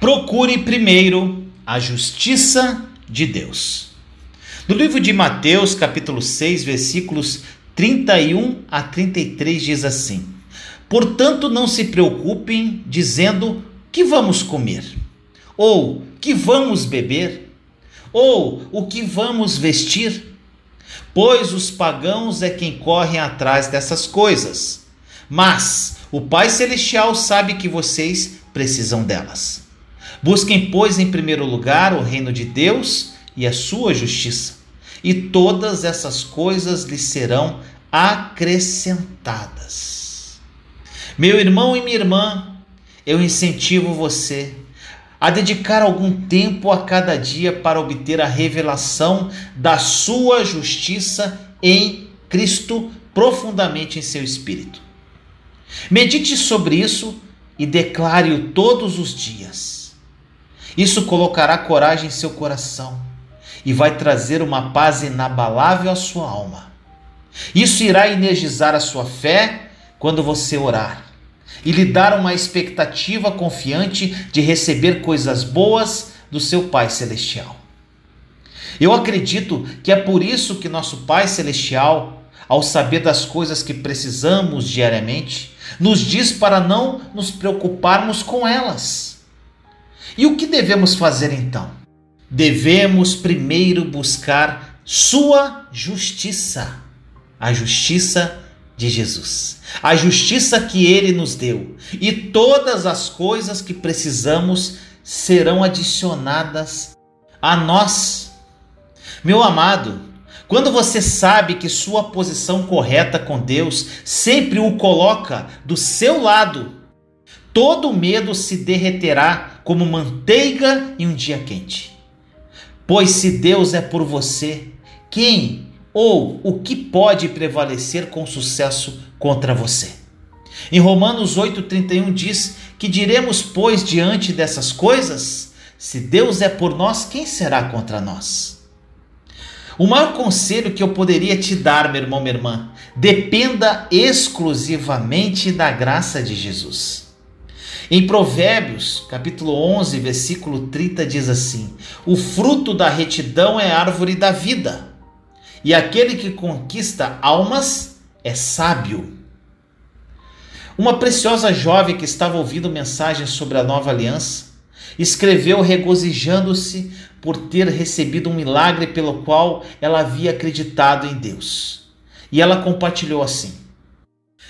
Procure primeiro a justiça de Deus. No livro de Mateus, capítulo 6, versículos 31 a 33 diz assim: Portanto, não se preocupem dizendo que vamos comer, ou que vamos beber, ou o que vamos vestir, pois os pagãos é quem correm atrás dessas coisas. Mas o Pai Celestial sabe que vocês precisam delas. Busquem, pois, em primeiro lugar o reino de Deus e a sua justiça, e todas essas coisas lhes serão acrescentadas. Meu irmão e minha irmã, eu incentivo você a dedicar algum tempo a cada dia para obter a revelação da sua justiça em Cristo profundamente em seu espírito. Medite sobre isso e declare-o todos os dias. Isso colocará coragem em seu coração e vai trazer uma paz inabalável à sua alma. Isso irá energizar a sua fé quando você orar e lhe dar uma expectativa confiante de receber coisas boas do seu Pai Celestial. Eu acredito que é por isso que nosso Pai Celestial, ao saber das coisas que precisamos diariamente, nos diz para não nos preocuparmos com elas e o que devemos fazer então? Devemos primeiro buscar Sua justiça, a justiça de Jesus, a justiça que Ele nos deu, e todas as coisas que precisamos serão adicionadas a nós. Meu amado, quando você sabe que sua posição correta com Deus sempre o coloca do seu lado, todo medo se derreterá como manteiga em um dia quente. Pois se Deus é por você, quem ou o que pode prevalecer com sucesso contra você? Em Romanos 8,31 diz que diremos, pois, diante dessas coisas, se Deus é por nós, quem será contra nós? O maior conselho que eu poderia te dar, meu irmão, minha irmã, dependa exclusivamente da graça de Jesus. Em Provérbios, capítulo 11, versículo 30 diz assim: O fruto da retidão é árvore da vida, e aquele que conquista almas é sábio. Uma preciosa jovem que estava ouvindo mensagens sobre a nova aliança escreveu regozijando-se por ter recebido um milagre pelo qual ela havia acreditado em Deus. E ela compartilhou assim: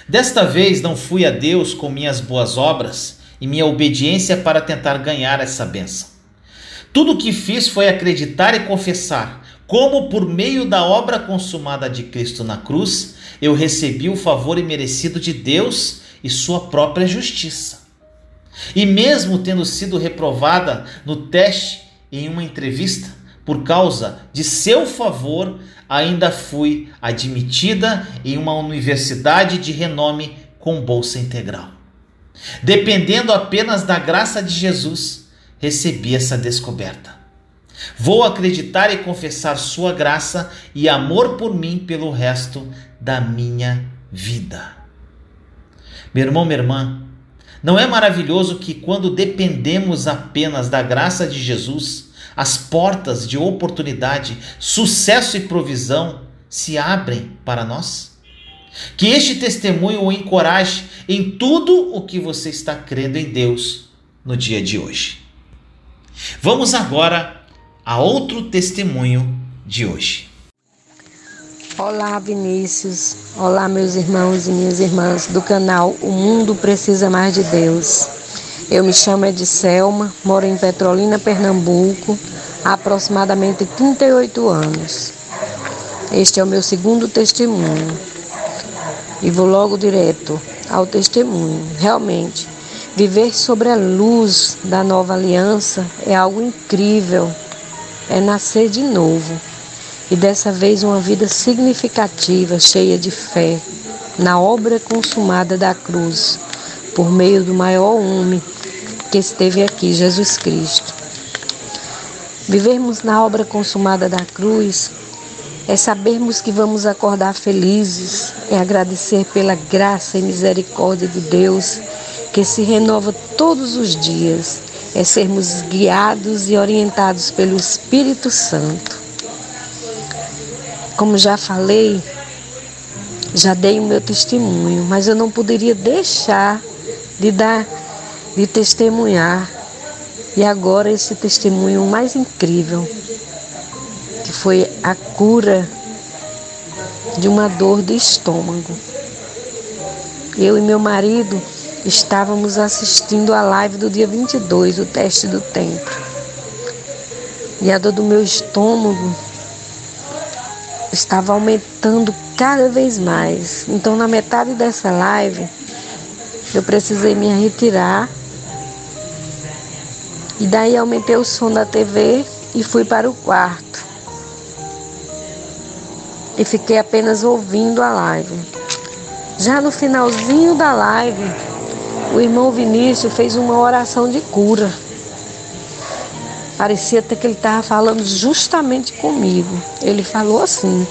Desta vez não fui a Deus com minhas boas obras e minha obediência para tentar ganhar essa benção. Tudo o que fiz foi acreditar e confessar como, por meio da obra consumada de Cristo na cruz, eu recebi o favor imerecido de Deus e sua própria justiça. E mesmo tendo sido reprovada no teste em uma entrevista, por causa de seu favor, ainda fui admitida em uma universidade de renome com bolsa integral. Dependendo apenas da graça de Jesus, recebi essa descoberta. Vou acreditar e confessar Sua graça e amor por mim pelo resto da minha vida. Meu irmão, minha irmã, não é maravilhoso que quando dependemos apenas da graça de Jesus, as portas de oportunidade, sucesso e provisão se abrem para nós? Que este testemunho o encoraje em tudo o que você está crendo em Deus no dia de hoje. Vamos agora a outro testemunho de hoje. Olá, Vinícius. Olá, meus irmãos e minhas irmãs do canal O Mundo Precisa Mais de Deus. Eu me chamo Edselma, moro em Petrolina, Pernambuco, há aproximadamente 38 anos. Este é o meu segundo testemunho. E vou logo direto ao testemunho. Realmente, viver sobre a luz da nova aliança é algo incrível. É nascer de novo. E dessa vez uma vida significativa, cheia de fé, na obra consumada da cruz, por meio do maior homem que esteve aqui, Jesus Cristo. Vivermos na obra consumada da cruz é sabermos que vamos acordar felizes, é agradecer pela graça e misericórdia de Deus que se renova todos os dias, é sermos guiados e orientados pelo Espírito Santo. Como já falei, já dei o meu testemunho, mas eu não poderia deixar de dar, de testemunhar. E agora esse testemunho mais incrível que foi a cura de uma dor do estômago. Eu e meu marido estávamos assistindo a live do dia 22, o teste do tempo. E a dor do meu estômago estava aumentando cada vez mais. Então, na metade dessa live, eu precisei me retirar. E daí aumentei o som da TV e fui para o quarto e fiquei apenas ouvindo a live. Já no finalzinho da live, o irmão Vinícius fez uma oração de cura. Parecia até que ele estava falando justamente comigo. Ele falou assim: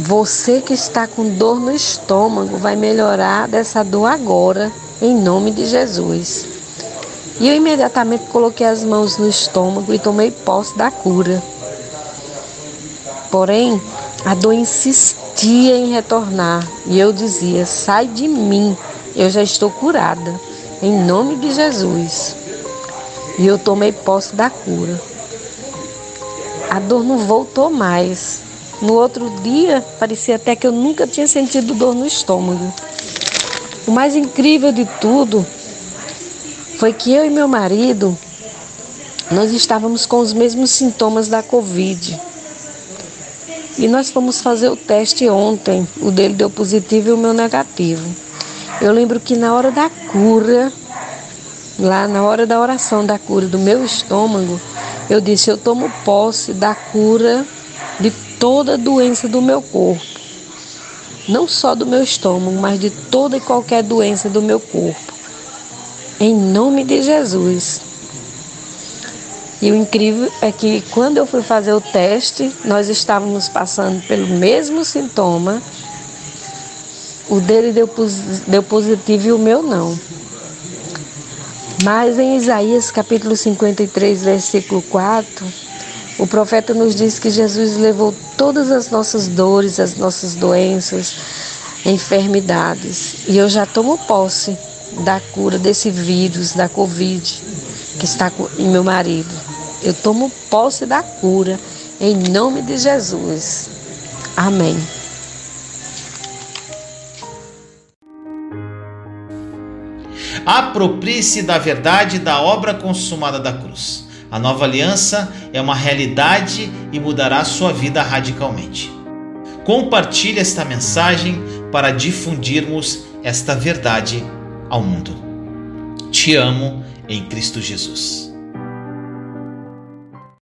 Você que está com dor no estômago vai melhorar dessa dor agora, em nome de Jesus. E eu imediatamente coloquei as mãos no estômago e tomei posse da cura. Porém, a dor insistia em retornar e eu dizia: sai de mim, eu já estou curada, em nome de Jesus. E eu tomei posse da cura. A dor não voltou mais. No outro dia, parecia até que eu nunca tinha sentido dor no estômago. O mais incrível de tudo foi que eu e meu marido nós estávamos com os mesmos sintomas da Covid. E nós fomos fazer o teste ontem. O dele deu positivo e o meu negativo. Eu lembro que na hora da cura, lá na hora da oração da cura do meu estômago, eu disse: Eu tomo posse da cura de toda doença do meu corpo. Não só do meu estômago, mas de toda e qualquer doença do meu corpo. Em nome de Jesus. E o incrível é que quando eu fui fazer o teste, nós estávamos passando pelo mesmo sintoma. O dele deu, deu positivo e o meu não. Mas em Isaías capítulo 53, versículo 4, o profeta nos diz que Jesus levou todas as nossas dores, as nossas doenças, enfermidades. E eu já tomo posse da cura desse vírus, da Covid, que está em meu marido. Eu tomo posse da cura em nome de Jesus. Amém. Aproprie-se da verdade da obra consumada da cruz. A nova aliança é uma realidade e mudará sua vida radicalmente. Compartilhe esta mensagem para difundirmos esta verdade ao mundo. Te amo em Cristo Jesus.